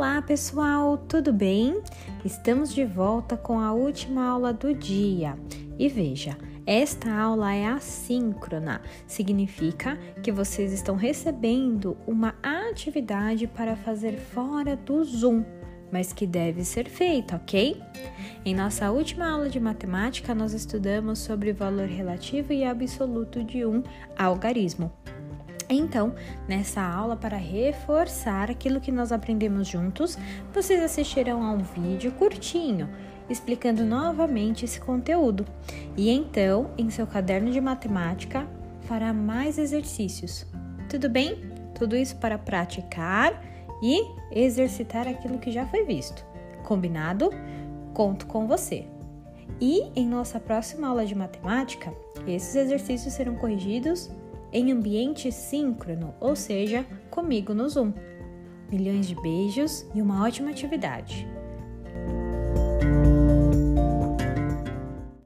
Olá, pessoal, tudo bem? Estamos de volta com a última aula do dia. E veja, esta aula é assíncrona, significa que vocês estão recebendo uma atividade para fazer fora do Zoom, mas que deve ser feita, ok? Em nossa última aula de matemática, nós estudamos sobre o valor relativo e absoluto de um algarismo. Então, nessa aula, para reforçar aquilo que nós aprendemos juntos, vocês assistirão a um vídeo curtinho explicando novamente esse conteúdo. E então, em seu caderno de matemática, fará mais exercícios. Tudo bem? Tudo isso para praticar e exercitar aquilo que já foi visto. Combinado? Conto com você. E em nossa próxima aula de matemática, esses exercícios serão corrigidos em ambiente síncrono, ou seja, comigo no Zoom. Milhões de beijos e uma ótima atividade!